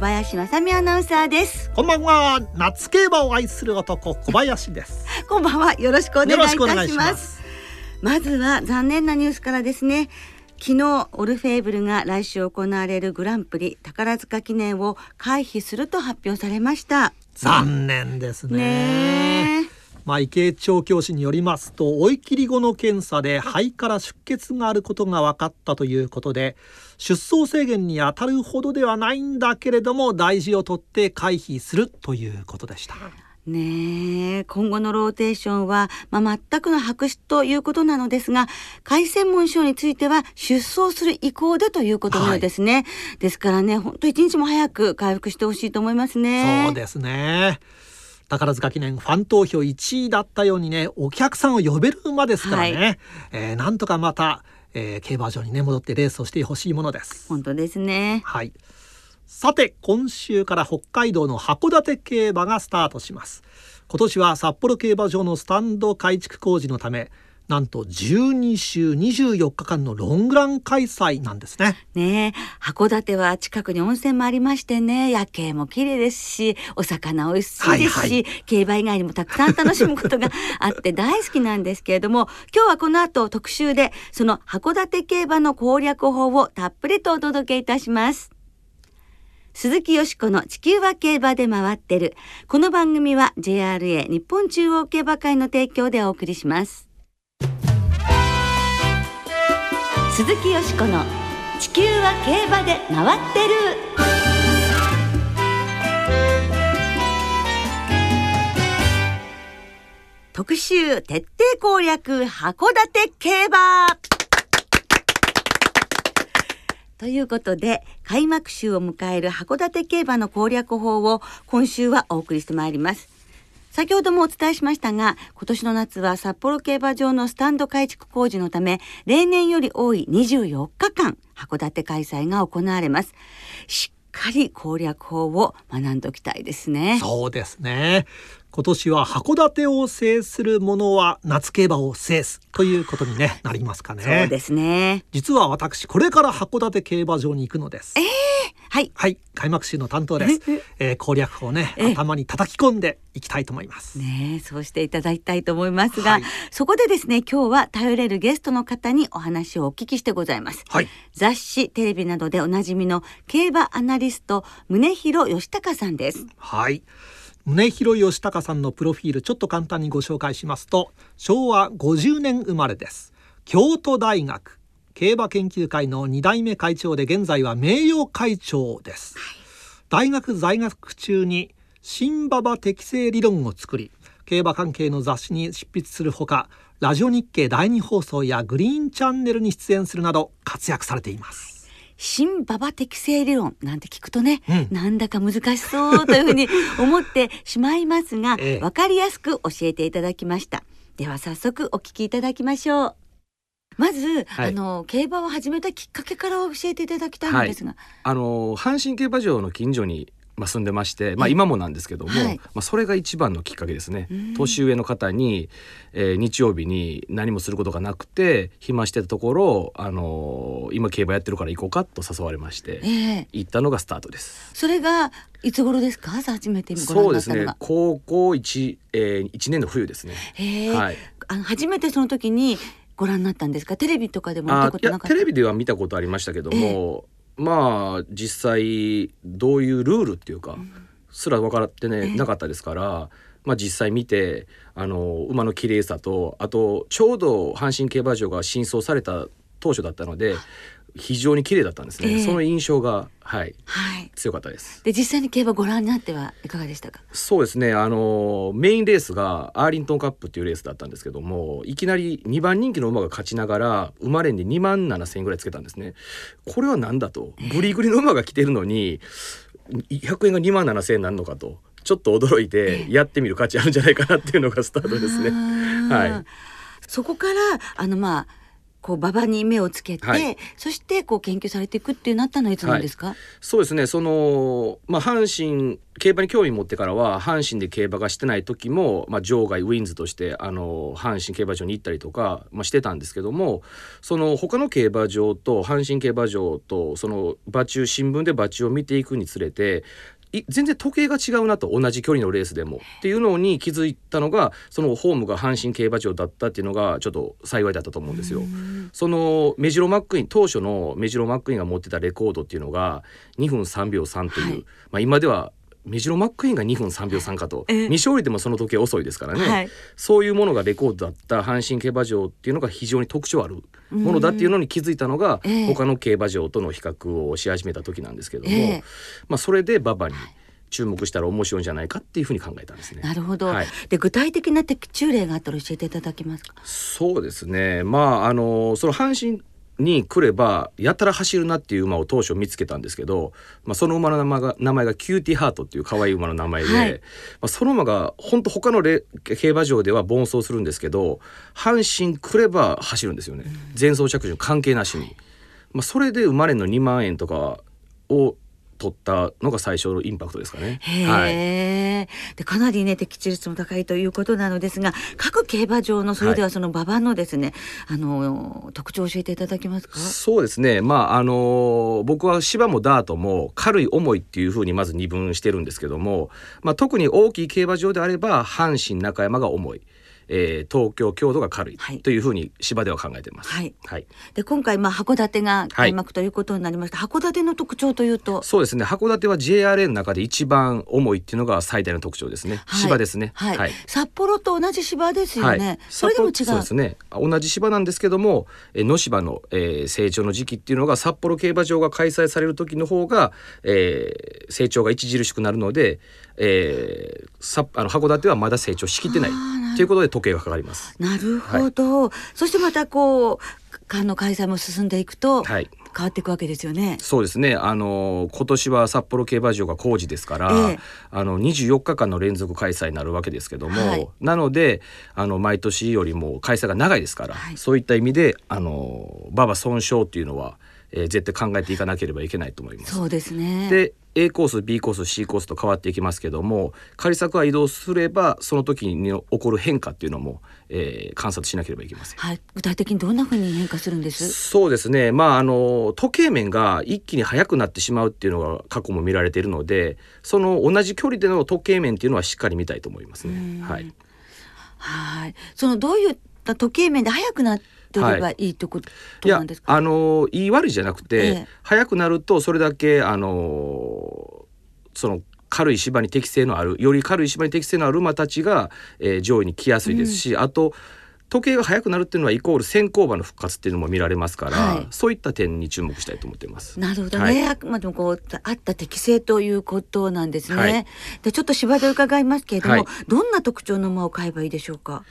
林正美アナウンサーです。こんばんは。夏競馬を愛する男小林です。こんばんは。よろしくお願いいたします。しまずは残念なニュースからですね。昨日オルフェーブルが来週行われるグランプリ宝塚記念を回避すると発表されました。残念ですねまあ池江調教師によりますと追い切り後の検査で肺から出血があることが分かったということで出走制限に当たるほどではないんだけれども大事を取って回避するということでした。ねえ今後のローテーションは、まあ、全くの白紙ということなのですが海専門賞については出走する意向でということのようですね、ですからね本当一日も早く回復してほしいと思いますね。そうですね宝塚記念ファン投票1位だったようにねお客さんを呼べる馬ですからね、はいえーなんとかまた、えー競馬場にね戻ってレースをしてほしいものです本当ですねはい。さて今週から北海道の函館競馬がスタートします。今年は札幌競馬場のスタンド改築工事のためなんと12週24日間のロングラン開催なんですね。ねえ函館は近くに温泉もありましてね夜景も綺麗ですしお魚美味しいですし、はいはい競馬以外にもたくさん楽しむことがあって 大好きなんですけれども今日はこの後特集でその函館競馬の攻略法をたっぷりとお届けいたします。鈴木よしこの地球は競馬で回ってる。この番組は JRA 日本中央競馬会の提供でお送りします。鈴木よしこの地球は競馬で回ってる。特集徹底攻略函館競馬ということで開幕週を迎える函館競馬の攻略法を今週はお送りしてまいります先ほどもお伝えしましたが今年の夏は札幌競馬場のスタンド改築工事のため例年より多い24日間函館開催が行われますしっかり攻略法を学んでおきたいですねそうですね。今年は函館を制する者は夏競馬を制すということに、ね、なりますかね。そうですね実は私これから函館競馬場に行くのです。はいはい、開幕週の担当です。えー攻略法をねえ頭に叩き込んでいきたいと思います。ねえそうしていただきたいと思いますが、はいそこでですね今日は頼れるゲストの方にお話をお聞きしてございますはい。雑誌テレビなどでおなじみの競馬アナリスト宗広義孝さんですはい。宗広義孝さんのプロフィールちょっと簡単にご紹介しますと昭和50年生まれです。京都大学競馬研究会の2代目会長で現在は名誉会長です、大学在学中に新馬場適正理論を作り競馬関係の雑誌に執筆するほかラジオ日経第二放送やグリーンチャンネルに出演するなど活躍されています。新馬場適正理論なんて聞くとね、うん。なんだか難しそうというふうに思ってしまいますが、ええ。わかりやすく教えていただきました。では早速お聞きいただきましょう。まず、はい。あの競馬を始めたきっかけから教えていただきたいんですが、あの阪神競馬場の近所に、まあ、住んでまして、まあ、ええ今もなんですけども、はいまあ、それが一番のきっかけですねうん。年上の方に、えー日曜日に何もすることがなくて暇してたところ、あのー今競馬やってるから行こうかと誘われましてええ行ったのがスタートです。それがいつ頃ですか？初めてご覧そうですね。高校一、えー、一年の冬ですね。へえ、はい。あの初めてその時にご覧になったんですか？テレビとかでも見たあいやことなかったテレビでは見たことありましたけども、まあ実際どういうルールっていうか、すら分かってね、ええ。なかったですから、まあ、実際見てあの馬の綺麗さとあとちょうど阪神競馬場が新装された当初だったので非常に綺麗だったんですね、ええ。その印象がはいはい。強かったです。で実際に競馬ご覧になってはいかがでしたか？そうですね。あのメインレースがアーリントンカップっていうレースだったんですけどもいきなり2番人気の馬が勝ちながら馬連で2万7,000円ぐらいつけたんですね。これは何だと？グリグリの馬が来てるのに100円が2万7千円なんのかとちょっと驚いてやってみる価値あるんじゃないかなっていうのがスタートですね。はい。そこからあのまあこう馬場に目をつけて、はい。そしてこう研究されていくっていうなったのはいつなんですか？そうですね。その、まあ、阪神競馬に興味持ってからは阪神で競馬がしてない時も、まあ、場外ウィンズとしてあの阪神競馬場に行ったりとか、まあ、してたんですけどもその他の競馬場と阪神競馬場とその馬中新聞で馬中を見ていくにつれてい全然時計が違うなと同じ距離のレースでも。っていうのに気づいたのがそのホームが阪神競馬場だったっていうのがちょっと幸いだったと思うんですよ。そのメジロマックイーン当初のメジロマックイーンが持ってたレコードっていうのが2分3秒3という、はい。まあ、今ではメジロマックイーンが2分3秒3かと、ええ未勝利でもその時計遅いですからね、はいそういうものがレコードだった阪神競馬場っていうのが非常に特徴あるものだっていうのに気づいたのが、ええ他の競馬場との比較をし始めた時なんですけども、ええまあ、それで馬場に注目したら面白いんじゃないかっていうふうに考えたんですね。なるほど、はいで具体的な的中例があったら教えていただけますか。そうですねまああのその阪神に来ればやたら走るなっていう馬を当初見つけたんですけど、まあ、その馬の名前が名前がキューティーハートっていう可愛い馬の名前で、はい。まあ、その馬が本当他のレ競馬場では凡走するんですけど阪神来れば走るんですよね、前走着順関係なしに、まあ、それで馬連の2万円とかを取ったのが最初のインパクトですかね。へはい。え、でかなりね的中率も高いということなのですが各競馬場のそれではその馬場のですね、あの特徴を教えていただけますか？そうですね。まああの僕は芝もダートも軽い重いっていうふうにまず二分してるんですけども、まあ、特に大きい競馬場であれば阪神中山が重い、えー東京京都が軽いはい。というふうに芝では考えてます。はい。はい、で今回まあ函館が開幕ということになりました、函館の特徴というと？そうですね。函館は JRA の中で一番重いっていうのが最大の特徴ですね、はい。芝ですね。はい、札幌と同じ芝ですよね。それでも違う。そうですね。同じ芝なんですけどもえー野芝の、えー成長の時期っていうのが札幌競馬場が開催される時の方が、えー成長が著しくなるので、えーさあの函館はまだ成長しきってないということで時計がかかります。なるほど、そしてまたこう館の開催も進んでいくと変はいわっていくわけですよね。そうですね。あの今年は札幌競馬場が工事ですから、ええあの24日間の連続開催になるわけですけども、はいなのであの毎年よりも開催が長いですから、はいそういった意味であの馬場損傷っていうのは、えー絶対考えていかなければいけないと思います。そうですね。で A コース B コース C コースと変わっていきますけども仮作は移動すればその時に起こる変化っていうのも、えー観察しなければいけません。はい、具体的にどんな風に変化するんです？そうですねまああの時計面が一気に速くなってしまうっていうのが過去も見られているのでその同じ距離での時計面っていうのはしっかり見たいと思いますね。はい、はい、そのどういった時計面で速くなってればいいってこといやなんですか？あの言い悪いじゃなくて、ええ速くなるとそれだけあのその軽い芝に適性のあるより軽い芝に適性のある馬たちが、えー上位に来やすいですし、あと時計が速くなるっていうのはイコール先行馬の復活っていうのも見られますから、はいそういった点に注目したいと思っています。なるほどね、はいあくまでもこうあった適性ということなんですね。はいでちょっと芝で伺いますけれども、はいどんな特徴の馬を買えばいいでしょうか？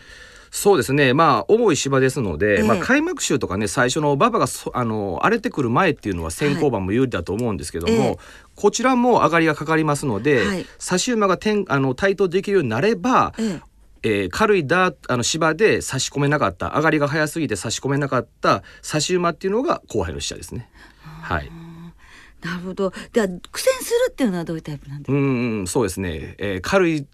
そうですね。まあ重い芝ですので、ええ。まあ、開幕週とかね最初の馬場がそあの荒れてくる前っていうのは先行馬も有利だと思うんですけども、ええ。こちらも上がりがかかりますので、はい。差し馬が点あの対等できるようになれば、ええ。えー軽いダーあの芝で差し込めなかった上がりが早すぎて差し込めなかった差し馬っていうのが後輩の使者ですね。はい、なるほど。では苦戦するっていうのはどういうタイプなんですか？うんうんそうですね、えー軽い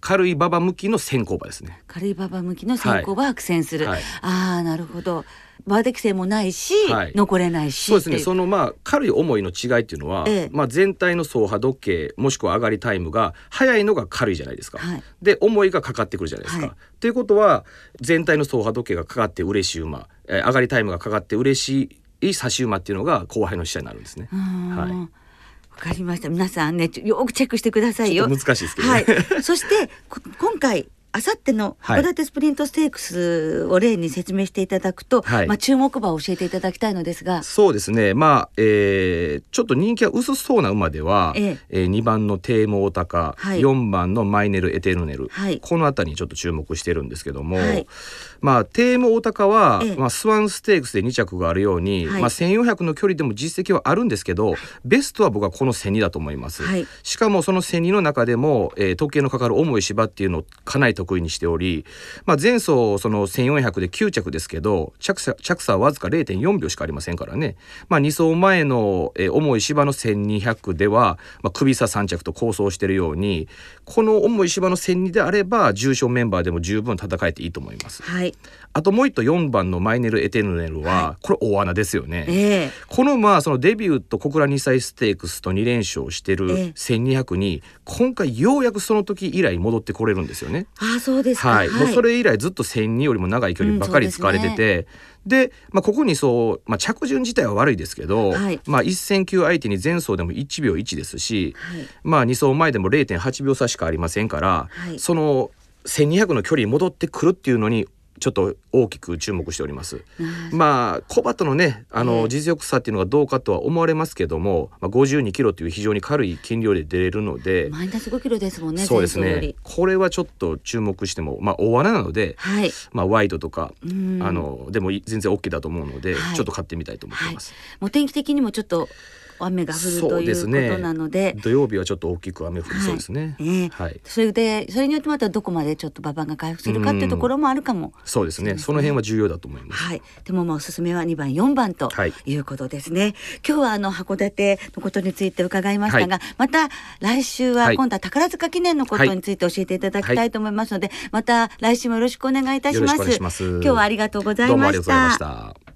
軽い馬場向きの先行馬ですね。軽い馬場向きの先行馬は苦戦する。はいああなるほど。馬適性もないし、はい残れないしそうですねそのまあ軽い重いの違いっていうのは、ええまあ、全体の走破時計もしくは上がりタイムが速いのが軽いじゃないですか。はいで重いがかかってくるじゃないですか。はいということは全体の走破時計がかかって嬉しい馬、えー上がりタイムがかかって嬉しい差し馬っていうのが後輩の使者になるんですね。はいわかりました。皆さんね、よくチェックしてくださいよ。難しいですけどね。はい。そしてこ今回あさってのはい。函館スプリントステークスを例に説明していただくと、はい。まあ注目馬を教えていただきたいのですが、そうですね。まあ、えーちょっと人気が薄そうな馬では、ええ。ー2番のテーモオタカ、はい。4番のマイネル・エテルネル、はい。この辺りにちょっと注目してるんですけども、はいまあテーモオタカは、ええまあ、スワンステークスで2着があるように、はい。まあ、1400の距離でも実績はあるんですけどベストは僕はこの1002だと思います。はい。しかもその1002の中でも、えー時計のかかる重い芝っていうのをかなり得意にしており、まあ、前走その1400で9着ですけど着差着差はわずか0.4秒しかありませんからね、まあ、2走前の、えー重い芝の1200では、まあ、首差3着と構想しているようにこの重い芝の1002であれば重賞メンバーでも十分戦えていいと思います。はい、あともう一頭4番のマイネル・エテルネルは、これ大穴ですよね。ええ。このまあそのデビューと小倉2歳ステークスと2連勝してるええ。1200に今回ようやくその時以来戻ってこれるんですよね。ああそうですか。はい、もうそれ以来ずっと1002よりも長い距離ばかり使われてて、でまあ、ここにそう、まあ、着順自体は悪いですけど、はい。まあ、1戦級相手に前走でも1秒1ですし、はい。まあ、2走前でも0.8秒差しかありませんから、はい。その1200の距離に戻ってくるっていうのにちょっと大きく注目しております。なまあコバとのねあえのえ実力差っていうのがどうかとは思われますけども、まあ、52キロという非常に軽い斤量で出れるので、マイナス5キロですもんね。そうですね。これはちょっと注目しても、まあ、大穴なので、はい。まあ、ワイドとか、うんあのでもい全然 OK だと思うので、はいちょっと買ってみたいと思ってます。もう天気的にもちょっと雨が降るそうということなので。土曜日はちょっと大きく雨降りそうですね。ええはい、それでそれによってまたどこまでちょっと馬場が回復するかっていうところもあるかも。そうですね。その辺は重要だと思います。はい。でもまあおすすめは2番4番とはいいうことですね。今日はあの函館のことについて伺いましたが、また来週ははい今度は宝塚記念のことについて教えていただきたいと思いますので、また来週もよろしくお願いいたします。ます。今日はありがとうございどうもあましりがとうございまた。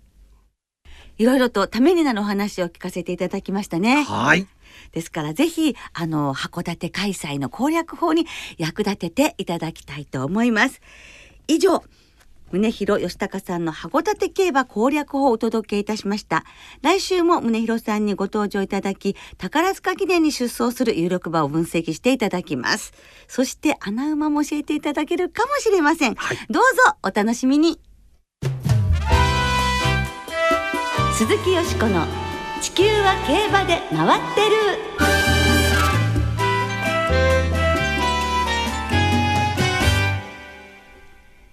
いろいろとためになるお話を聞かせていただきましたね。はい。ですからぜひあの函館開催の攻略法に役立てていただきたいと思います。以上宗広義隆さんの函館競馬攻略法をお届けいたしました。来週も宗広さんにご登場いただき、宝塚記念に出走する有力馬を分析していただきます。そして穴馬も教えていただけるかもしれません。はいどうぞお楽しみに。鈴木よしこの地球は競馬で回ってる。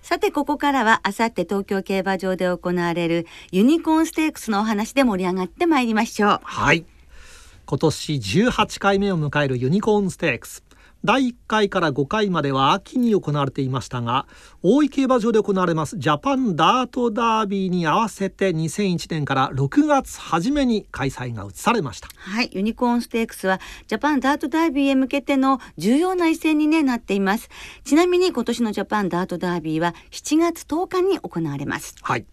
さてここからはあさって東京競馬場で行われるユニコーンステークスのお話で盛り上がってまいりましょう。はい。今年18回目を迎えるユニコーンステークス。第1回から5回までは秋に行われていましたが大井競馬場で行われますジャパンダートダービーに合わせて2001年から6月初めに開催が移されましたはい、ユニコーンステークスはジャパンダートダービーへ向けての重要な一戦に、ね、なっています。ちなみに今年のジャパンダートダービーは7月10日に行われます。はい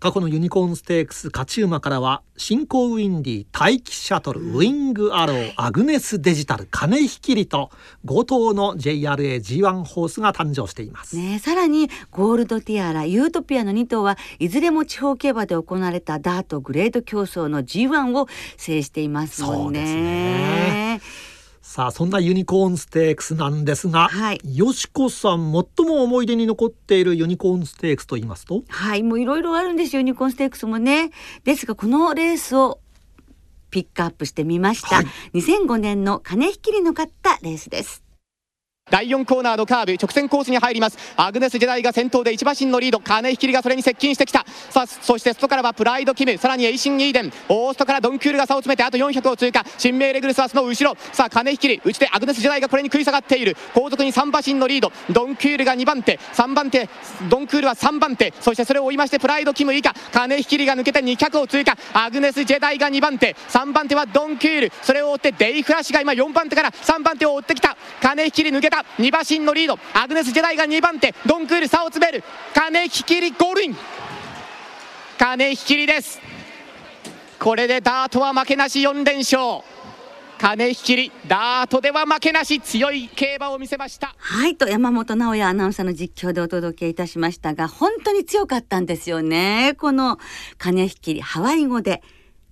過去のユニコーンステークス勝ち馬からは新興ウィンディ大気シャトル、ウィングアローアグネスデジタル金引きりと5頭の JRAG1 ホースが誕生しています、ね、さらにゴールドティアラユートピアの2頭はいずれも地方競馬で行われたダートグレード競争の G1 を制していますもんそうですね。さあそんなユニコーンステークスなんですが、はいよしこさん最も思い出に残っているユニコーンステークスと言いますと？はい、もういろいろあるんですよ、ユニコーンステークスもね。ですが、このレースをピックアップしてみました。はい2005年の金引きりの勝ったレースです。第4コーナーのカーブ直線コースに入ります。アグネス・ジェダイが先頭で一馬身のリード。金引きりがそれに接近してきた。さあそして外からはプライド・キムさらにエイシン・イーデン。オーストからドンクールが差を詰めてあと400を通過。新名レグルスはその後ろ。さあ金引きり内でアグネス・ジェダイがこれに食い下がっている。後続に3馬身のリード。ドンクールが2番手。3番手。ドンクールは3番手。そしてそれを追いましてプライド・キム以下。金引きりが抜けて200を通過。アグネス・ジェダイが2番手。3番手はドンクール。それを追ってデイフラッシュが今4番手から3番手を追ってきた。金引きり抜けた2馬身のリード。アグネス・ジェダイが2番手。ドンクール差を詰める。金引きりゴールイン。金引きりです。これでダートは負けなし。4連勝。金引きり。ダートでは負けなし。強い競馬を見せました。はい、と山本直哉アナウンサーの実況でお届けいたしましたが、本当に強かったんですよね。この金引きり、ハワイ語で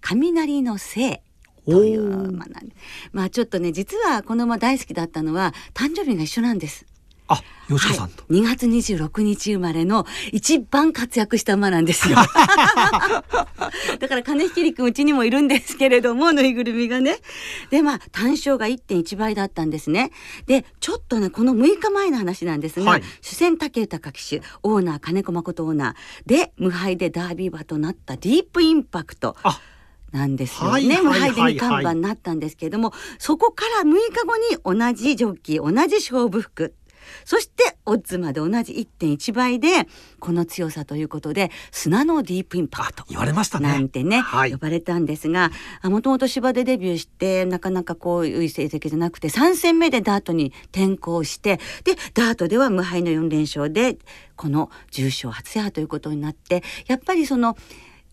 雷のせい。という馬なんです。まあちょっとね、実はこの馬大好きだったのは誕生日が一緒なんです。あ、吉子さんと。はい、2月26日生まれの一番活躍した馬なんですよ。だから金引くんうちにもいるんですけれどもぬいぐるみがね。でまあ単勝が1.1倍だったんですね。でちょっとねこの6日前の話なんですが、はい、主戦武豊騎手オーナー金子誠オーナーで無敗でダービー馬となったディープインパクト。なんですよね、無敗で2看板になったんですけれども、そこから6日後に同じジョッキー同じ勝負服そしてオッズまで同じ1.1倍でこの強さということで砂のディープインパクト言われましたね。なんてね、はい、呼ばれたんですがもともと芝でデビューしてなかなかこういう成績じゃなくて3戦目でダートに転向してでダートでは無敗の4連勝でこの重賞初制覇ということになってやっぱりその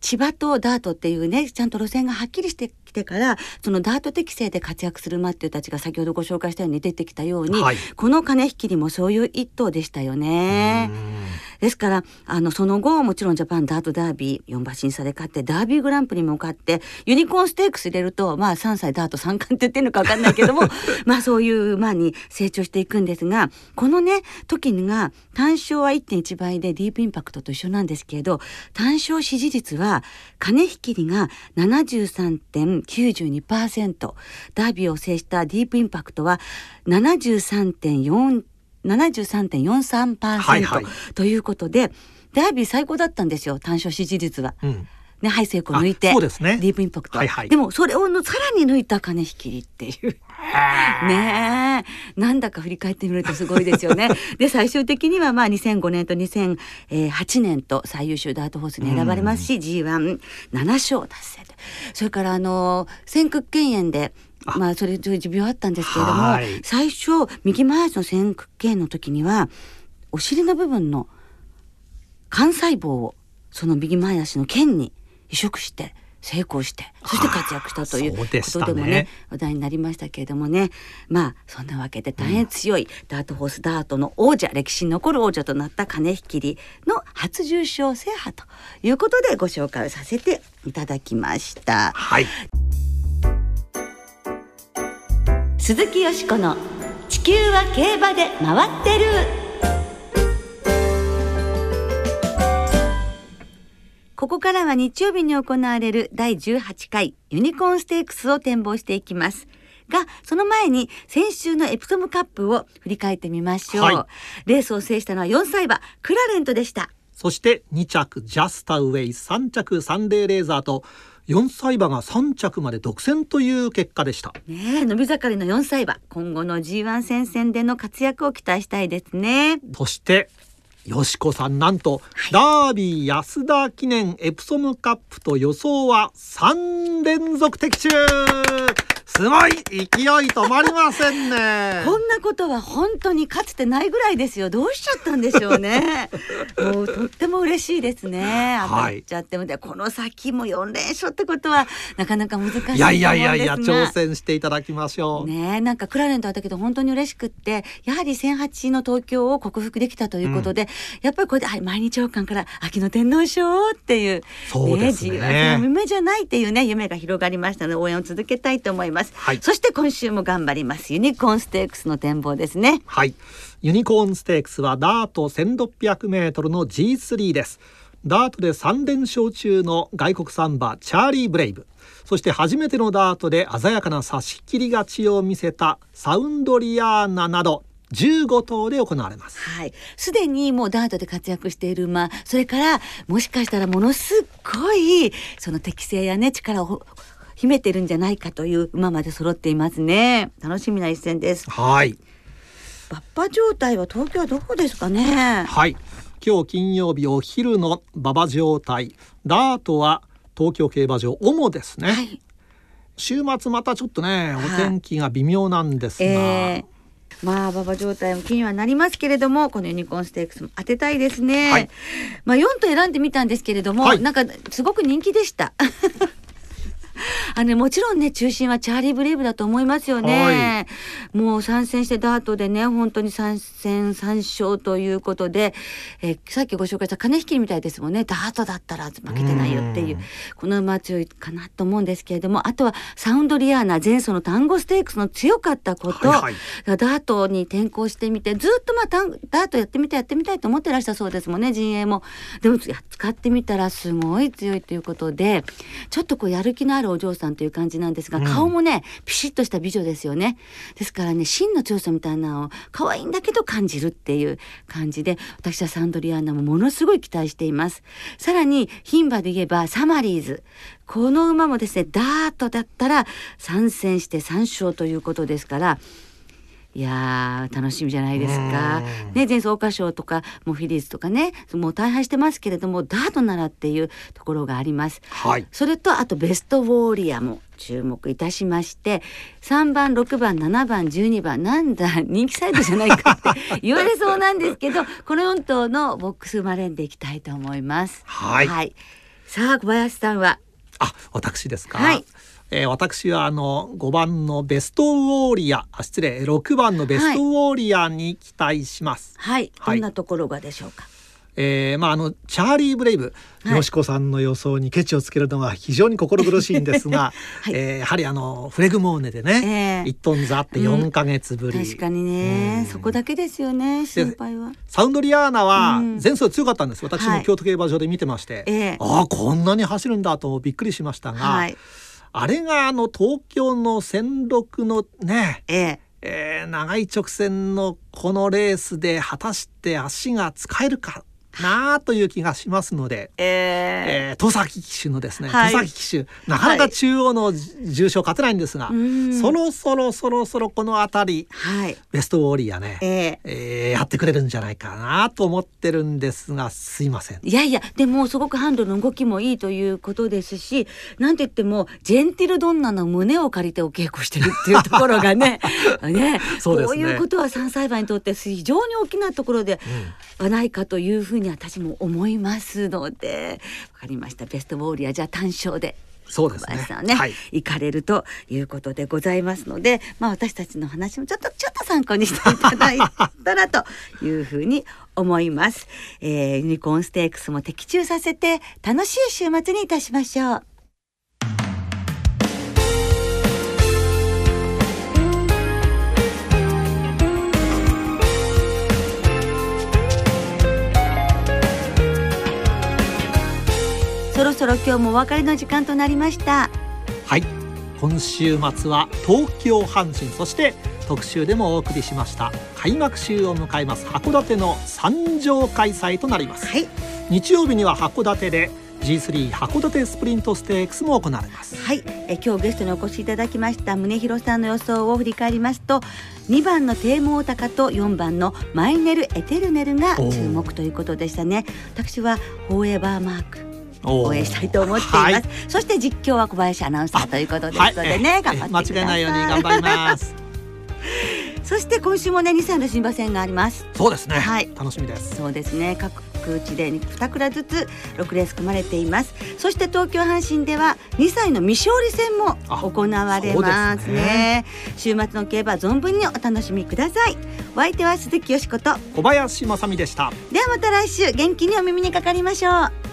千葉とダートっていうねちゃんと路線がはっきりしててからそのダート適性で活躍する馬っていうたちが先ほどご紹介したように出てきたように、はい、この金引きにもそういう一頭でしたよね。ですからあのその後もちろんジャパンダートダービー4馬審査で勝ってダービーグランプリも勝ってユニコーンステークス入れると、まあ、3歳ダート3冠って言ってるのか分かんないけども まあそういう馬に成長していくんですがこのね時が単勝は1.1倍でディープインパクトと一緒なんですけれど単勝支持率は金引きりが73.9%。92.92%ダービーを制したディープインパクトは73.4 73.43%、はいはい、ということでダービー最高だったんですよ単勝支持率は。うん。ね、ハイセイコ抜いてそうですね。ディープインパクト、はいはい、でもそれをのさらに抜いた金引きっていう。ねえ。なんだか振り返ってみるとすごいですよね。で最終的にはまあ2005年と2008年と最優秀ダートホースに選ばれますし、うん、G17 勝達成それからあの先屈腱炎でまあそれという持病あったんですけれども最初右前足の先屈腱の時にはお尻の部分の幹細胞をその右前足の腱に移植して成功してそして活躍したということでもね、ね、話題になりましたけれどもね。まあそんなわけで大変強いダートホースダートの王者、うん、歴史に残る王者となった金引きりの初重賞制覇ということでご紹介させていただきました。はい。鈴木よしこの地球は競馬で回ってるここからは日曜日に行われる第18回ユニコーンステークスを展望していきます。がその前に先週のエプソムカップを振り返ってみましょう、はい、レースを制したのは4歳馬クラレントでした。そして2着ジャスタウェイ3着サンデーレーザーと4歳馬が3着まで独占という結果でした。ね伸び盛りの4歳馬。今後の G1 戦線での活躍を期待したいですね。そしてよしこさんなんと、はい、ダービー安田記念エプソムカップと予想は3連続的中すごい勢い止まりませんね。こんなことは本当にかつてないぐらいですよ。どうしちゃったんでしょうね。もうとっても嬉しいですね。当たっちゃっても、はい、この先も4連勝ってことはなかなか難しいいやいやいやいや挑戦していただきましょう。ねなんかクラレントあったけど本当に嬉しくってやはり1008の東京を克服できたということで、うん、やっぱりこれで毎日王冠から秋の天皇賞っていうそうですね。ね夢じゃないっていうね夢が広がりましたので応援を続けたいと思います。はい、そして今週も頑張ります。ユニコーンステークスの展望ですね。はい。ユニコーンステークスはダート1600メートルの G3 です。ダートで3連勝中の外国サンバチャーリー・ブレイブ。そして初めてのダートで鮮やかな差し切り勝ちを見せたサウンドリアーナなど15頭で行われます。はい。すでにもうダートで活躍している馬、それからもしかしたらものすごいその適性やね力を秘めてるんじゃないかという馬まで揃っていますね。楽しみな一戦です。はい。バッパ状態は東京はどこですかね。はい。今日金曜日お昼の馬場状態。ダートは東京競馬場主ですね、はい、週末またちょっとねお天気が微妙なんですが、えーまあ馬場状態も気にはなりますけれどもこのユニコーンステークスも当てたいですね、はい、まあ4と選んでみたんですけれども、はい、なんかすごく人気でしたあのもちろんね中心はチャーリー・ブレイブだと思いますよね、もう参戦してダートでね本当に参戦3勝ということで、えーさっきご紹介した金引きみたいですもんね。ダートだったら負けてないよっていううん。この馬は強いかなと思うんですけれどもあとはサウンドリアーナ前走の単語ステークスの強かったこと、はいはい。ダートに転向してみてずっとまあダートやってみたいやってみたいと思ってらしたそうですもんね陣営も。でもや使ってみたらすごい強いということでちょっとこうやる気のあるお嬢さんという感じなんですが、うん顔もねピシッとした美女ですよね。ですからね真の強さみたいなのを可愛いんだけど感じるっていう感じで私はサンドリアーナもものすごい期待しています。さらに牝馬で言えばサマリーズこの馬もですねダートだったら参戦して3勝ということですからいやー楽しみじゃないですか。うん。ね前走桜花賞とかもうフィリーズとかねもう大敗してますけれどもダートならっていうところがあります。はい。それとあとベストウォーリアも注目いたしまして3番6番7番12番なんだ人気サイドじゃないかって言われそうなんですけど この4頭のボックス生まれんでいきたいと思います。はい。さあ小林さんは？あ私ですか、はいえー私はあの5番のベストウォーリア。あ失礼。6番のベストウォーリアに期待します、はい。はい。どんなところがでしょうか？えーまああのチャーリー・ブレイブ、はい。よしこさんの予想にケチをつけるのは非常に心苦しいんですが、はい。えーやはりあのフレグモーネでね、ええ一トンザって4ヶ月ぶり、確かにね、そこだけですよね心配は。サウンドリアーナはうん。前走強かったんです。私はい。も京都競馬場で見てまして、ええ。ああこんなに走るんだとびっくりしましたが、はいあれがあの東京の戦六のね、ええ。えー長い直線のこのレースで果たして足が使えるかなあという気がしますので、えええー、戸崎騎手のですね、はい。戸崎騎手なかなか中央の重賞勝てないんですが、うん。そろそろそろそろこの辺りはい。ベストウォーリアね、えええーやってくれるんじゃないかなと思ってるんですがすいません。いやいやでもすごくハンドの動きもいいということですしなんて言ってもジェンティルドンナの胸を借りてお稽古してるっていうところがね ねそうね。こういうことは3歳馬にとって非常に大きなところではないかというふうに私も思いますのでわかりましたベストウォーリアじゃあ単勝で。そうですねさんはね、はい行かれるということでございますので、まあ私たちの話もちょっとちょっと参考にしていただいたらというふうに思います。えー、ユニコーンステークスも的中させて楽しい週末にいたしましょう。ろそろ今日もお別れの時間となりました。はい。今週末は東京阪神そして特集でもお送りしました。開幕週を迎えます。函館の三条開催となります。はい、日曜日には函館で G3 函館スプリントステークスも行われます。はい、え今日ゲストにお越しいただきました宗弘さんの予想を振り返りますと2番のテーモオタカと4番のマイネルエテルネルが注目ということでしたね。私はフォーエバーマーク応援したいと思っています、はい。そして実況は小林アナウンサーということですのでね、はい。頑張ってください。間違いないように頑張ります。そして今週もね2歳の新馬戦があります。そうですね、はい。楽しみです。そうですね。各地で2クラずつ6レース組まれています。そして東京阪神では2歳の未勝利戦も行われますね。週末の競馬存分にお楽しみください。お相手は鈴木よしこと小林正美でした。ではまた来週元気にお耳にかかりましょう